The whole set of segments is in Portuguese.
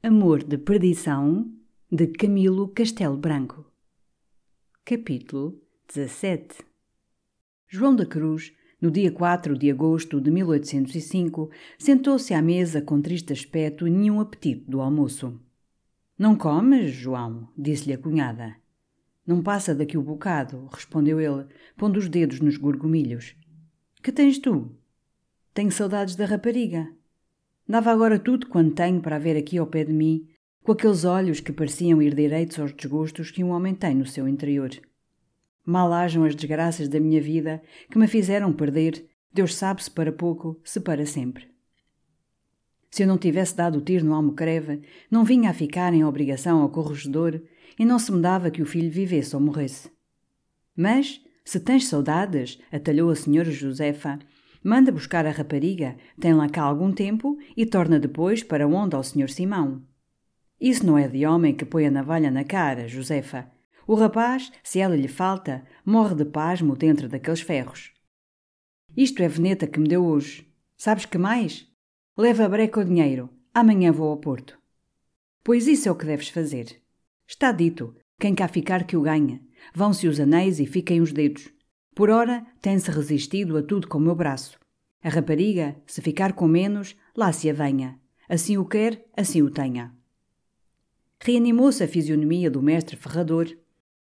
Amor de Perdição, de Camilo Castelo Branco. Capítulo 17 João da Cruz, no dia 4 de agosto de 1805, sentou-se à mesa com triste aspecto e nenhum apetite do almoço. Não comes, João? disse-lhe a cunhada. Não passa daqui o bocado, respondeu ele, pondo os dedos nos gorgomilhos. Que tens tu? Tenho saudades da rapariga. Dava agora tudo quanto tenho para ver aqui ao pé de mim, com aqueles olhos que pareciam ir direitos aos desgostos que um homem tem no seu interior. Mal hajam as desgraças da minha vida que me fizeram perder, Deus sabe se para pouco, se para sempre. Se eu não tivesse dado o tiro no almocreve, não vinha a ficar em obrigação ao corregedor e não se me dava que o filho vivesse ou morresse. Mas, se tens saudades, atalhou a senhora Josefa, Manda buscar a rapariga, tem lá cá algum tempo e torna depois para onde ao senhor Simão. Isso não é de homem que põe a navalha na cara, Josefa. O rapaz, se ela lhe falta, morre de pasmo dentro daqueles ferros. Isto é veneta que me deu hoje. Sabes que mais? Leva a breca o dinheiro. Amanhã vou ao Porto. Pois isso é o que deves fazer. Está dito. Quem cá ficar que o ganha. Vão-se os anéis e fiquem os dedos. Por ora, tem-se resistido a tudo com o meu braço. A rapariga, se ficar com menos, lá se avenha. Assim o quer, assim o tenha. Reanimou-se a fisionomia do mestre ferrador,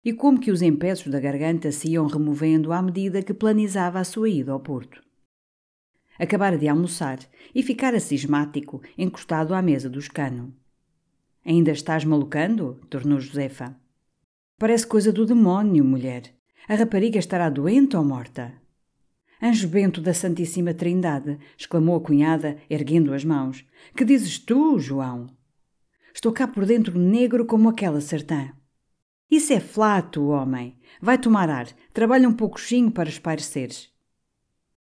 e como que os empeços da garganta se iam removendo à medida que planizava a sua ida ao porto. Acabara de almoçar e ficara cismático, encostado à mesa do escano. Ainda estás malucando? tornou Josefa. Parece coisa do demónio, mulher. A rapariga estará doente ou morta? Anjo Bento da Santíssima Trindade, exclamou a cunhada, erguendo as mãos. Que dizes tu, João? Estou cá por dentro negro como aquela sertã. Isso é flato, homem. Vai tomar ar. Trabalha um pouquinho para espareceres.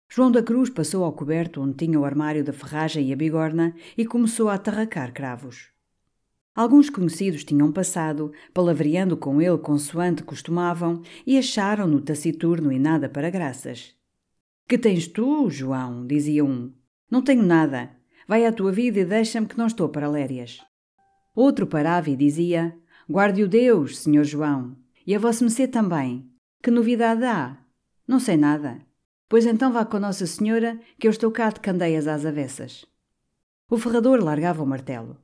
João da Cruz passou ao coberto onde tinha o armário da ferragem e a bigorna e começou a atarracar cravos. Alguns conhecidos tinham passado, palavreando com ele consoante costumavam, e acharam-no taciturno e nada para graças. Que tens tu, João? dizia um. Não tenho nada. Vai à tua vida e deixa-me que não estou para lérias. Outro parava e dizia: Guarde o Deus, senhor João, e a vossa mercê também. Que novidade há? Não sei nada. Pois então vá com Nossa Senhora, que eu estou cá de candeias às avessas. O ferrador largava o martelo.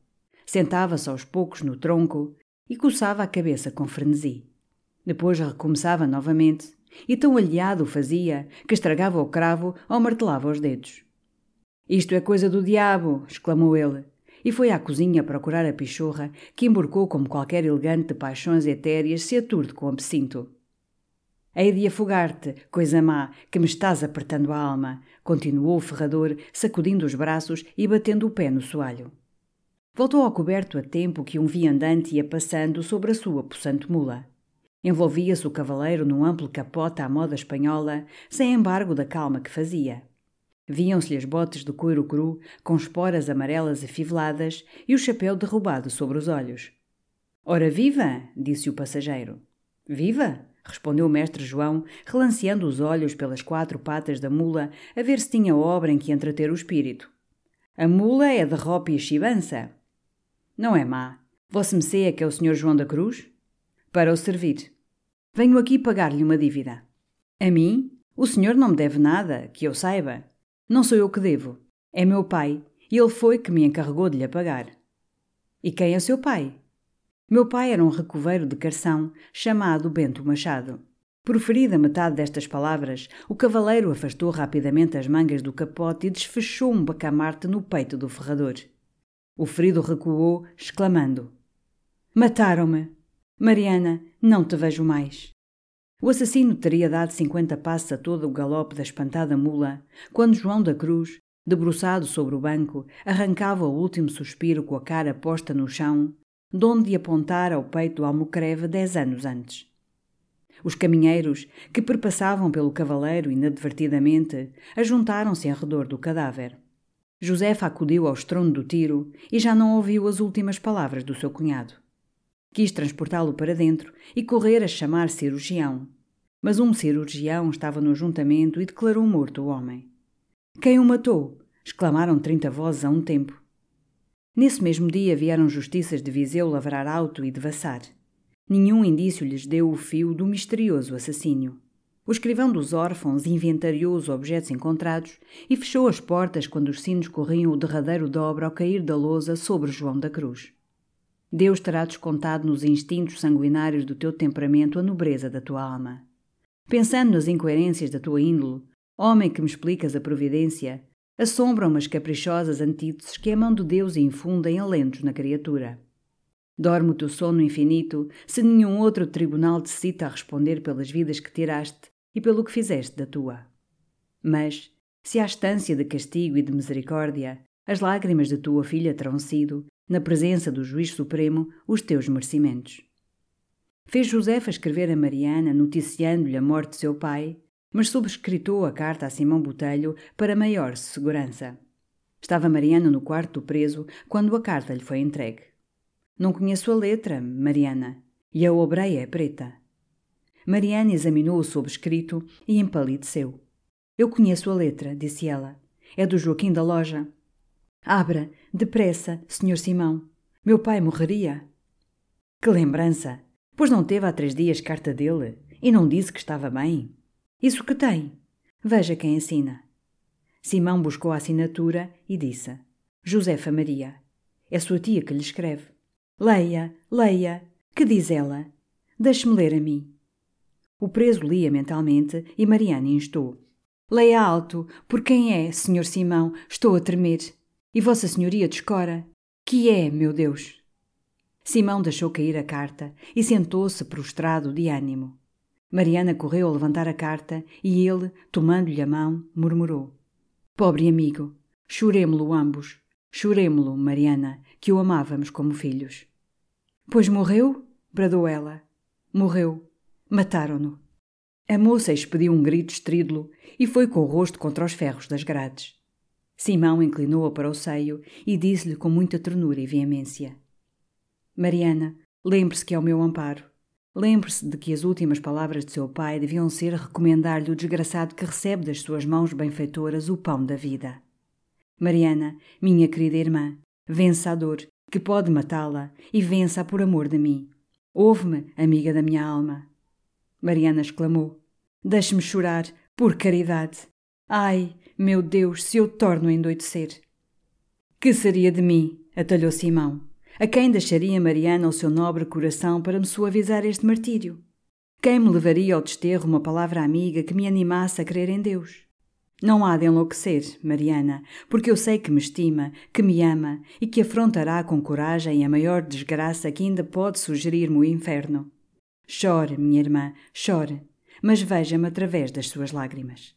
Sentava-se aos poucos no tronco e coçava a cabeça com frenesi. Depois recomeçava novamente, e tão aliado o fazia que estragava o cravo ou martelava os dedos. Isto é coisa do diabo! exclamou ele, e foi à cozinha procurar a pichorra, que emborcou como qualquer elegante de paixões etéreas se aturde com absinto. Hei de afogar-te, coisa má, que me estás apertando a alma, continuou o ferrador, sacudindo os braços e batendo o pé no soalho. Voltou ao coberto a tempo que um viandante ia passando sobre a sua possante mula. Envolvia-se o cavaleiro num amplo capote à moda espanhola, sem embargo da calma que fazia. Viam-se-lhe as botas de couro cru, com esporas amarelas afiveladas e o chapéu derrubado sobre os olhos. Ora viva! disse o passageiro. Viva! respondeu o mestre João, relanceando os olhos pelas quatro patas da mula a ver se tinha obra em que entreter o espírito. A mula é de ropa e chibança. Não é má. Vossa Messê é que é o Sr. João da Cruz? Para o servir. Venho aqui pagar-lhe uma dívida. A mim? O senhor não me deve nada, que eu saiba. Não sou eu que devo. É meu pai, e ele foi que me encarregou de lhe pagar. E quem é seu pai? Meu pai era um recoveiro de Carção, chamado Bento Machado. Proferida metade destas palavras, o cavaleiro afastou rapidamente as mangas do capote e desfechou um bacamarte no peito do ferrador. O ferido recuou, exclamando: Mataram-me! Mariana, não te vejo mais. O assassino teria dado cinquenta passos a todo o galope da espantada mula, quando João da Cruz, Debruçado sobre o banco, arrancava o último suspiro com a cara posta no chão, de onde apontara ao peito almocreve dez anos antes. Os caminheiros, que perpassavam pelo cavaleiro inadvertidamente, ajuntaram-se em redor do cadáver. Josefa acudiu ao estrondo do tiro e já não ouviu as últimas palavras do seu cunhado. Quis transportá-lo para dentro e correr a chamar cirurgião. Mas um cirurgião estava no ajuntamento e declarou morto o homem. Quem o matou? exclamaram trinta vozes a um tempo. Nesse mesmo dia vieram justiças de Viseu lavrar alto e devassar. Nenhum indício lhes deu o fio do misterioso assassínio. O escrivão dos órfãos inventariou os objetos encontrados e fechou as portas quando os sinos corriam o derradeiro dobro ao cair da lousa sobre João da Cruz. Deus terá descontado nos instintos sanguinários do teu temperamento a nobreza da tua alma. Pensando nas incoerências da tua índole, homem que me explicas a providência, assombram-me as caprichosas antíteses que a mão de Deus infunda em alentos na criatura. Dorme o teu sono infinito, se nenhum outro tribunal te cita a responder pelas vidas que tiraste e pelo que fizeste da tua. Mas, se à estância de castigo e de misericórdia, as lágrimas de tua filha terão sido, na presença do Juiz Supremo, os teus merecimentos. Fez Josefa escrever a Mariana, noticiando-lhe a morte de seu pai, mas subscritou a carta a Simão Botelho para maior segurança. Estava Mariana no quarto do preso quando a carta lhe foi entregue. Não conheço a letra, Mariana, e a obreia é preta. Mariana examinou o sobrescrito e empalideceu. Eu conheço a letra, disse ela. É do Joaquim da loja. Abra, depressa, Sr. Simão. Meu pai morreria. Que lembrança! Pois não teve há três dias carta dele e não disse que estava bem. Isso que tem. Veja quem assina. Simão buscou a assinatura e disse: Josefa Maria. É sua tia que lhe escreve. Leia, leia. Que diz ela? Deixe-me ler a mim. O preso lia mentalmente e Mariana instou. Leia alto, por quem é, Senhor Simão? Estou a tremer. E Vossa Senhoria descora. Que é, meu Deus? Simão deixou cair a carta e sentou-se prostrado de ânimo. Mariana correu a levantar a carta e ele, tomando-lhe a mão, murmurou: Pobre amigo, choremo-lo ambos. Choremo-lo, Mariana, que o amávamos como filhos. Pois morreu? bradou ela. Morreu. Mataram-no. A moça expediu um grito estrídulo e foi com o rosto contra os ferros das grades. Simão inclinou-a para o seio e disse-lhe com muita ternura e veemência: Mariana, lembre-se que é o meu amparo. Lembre-se de que as últimas palavras de seu pai deviam ser recomendar-lhe o desgraçado que recebe das suas mãos benfeitoras o pão da vida. Mariana, minha querida irmã, vença a dor que pode matá-la e vença-a por amor de mim. Ouve-me, amiga da minha alma. Mariana exclamou. Deixe-me chorar, por caridade. Ai, meu Deus, se eu torno a endoidecer. Que seria de mim? atalhou Simão. A quem deixaria Mariana o seu nobre coração para me suavizar este martírio? Quem me levaria ao desterro uma palavra amiga que me animasse a crer em Deus? Não há de enlouquecer, Mariana, porque eu sei que me estima, que me ama e que afrontará com coragem a maior desgraça que ainda pode sugerir-me o inferno. Chore, minha irmã, chore, mas veja-me através das suas lágrimas.